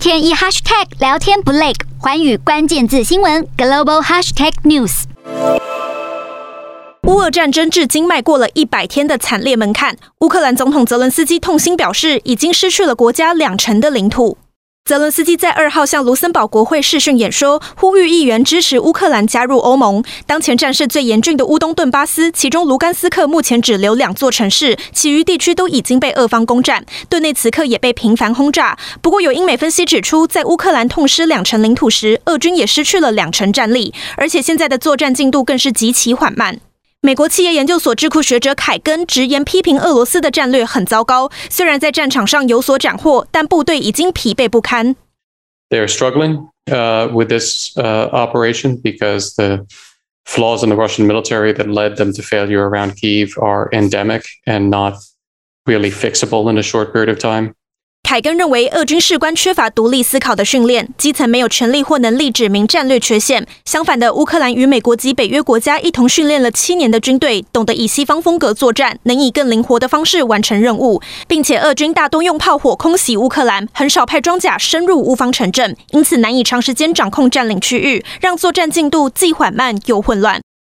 天一 hashtag 聊天不累，环宇关键字新闻 global hashtag news。乌俄战争至今迈过了一百天的惨烈门槛，乌克兰总统泽伦斯基痛心表示，已经失去了国家两成的领土。泽伦斯基在二号向卢森堡国会视讯演说，呼吁议员支持乌克兰加入欧盟。当前战事最严峻的乌东顿巴斯，其中卢甘斯克目前只留两座城市，其余地区都已经被俄方攻占。顿内茨克也被频繁轰炸。不过，有英美分析指出，在乌克兰痛失两成领土时，俄军也失去了两成战力，而且现在的作战进度更是极其缓慢。美国企业研究所智库学者凯根直言批评俄罗斯的战略很糟糕。虽然在战场上有所斩获，但部队已经疲惫不堪。They are struggling, uh, with this, uh, operation because the flaws in the Russian military that led them to failure around Kyiv are endemic and not really fixable in a short period of time. 凯根认为，俄军士官缺乏独立思考的训练，基层没有权力或能力指明战略缺陷。相反的，乌克兰与美国及北约国家一同训练了七年的军队，懂得以西方风格作战，能以更灵活的方式完成任务，并且俄军大多用炮火空袭乌克兰，很少派装甲深入乌方城镇，因此难以长时间掌控占领区域，让作战进度既缓慢又混乱。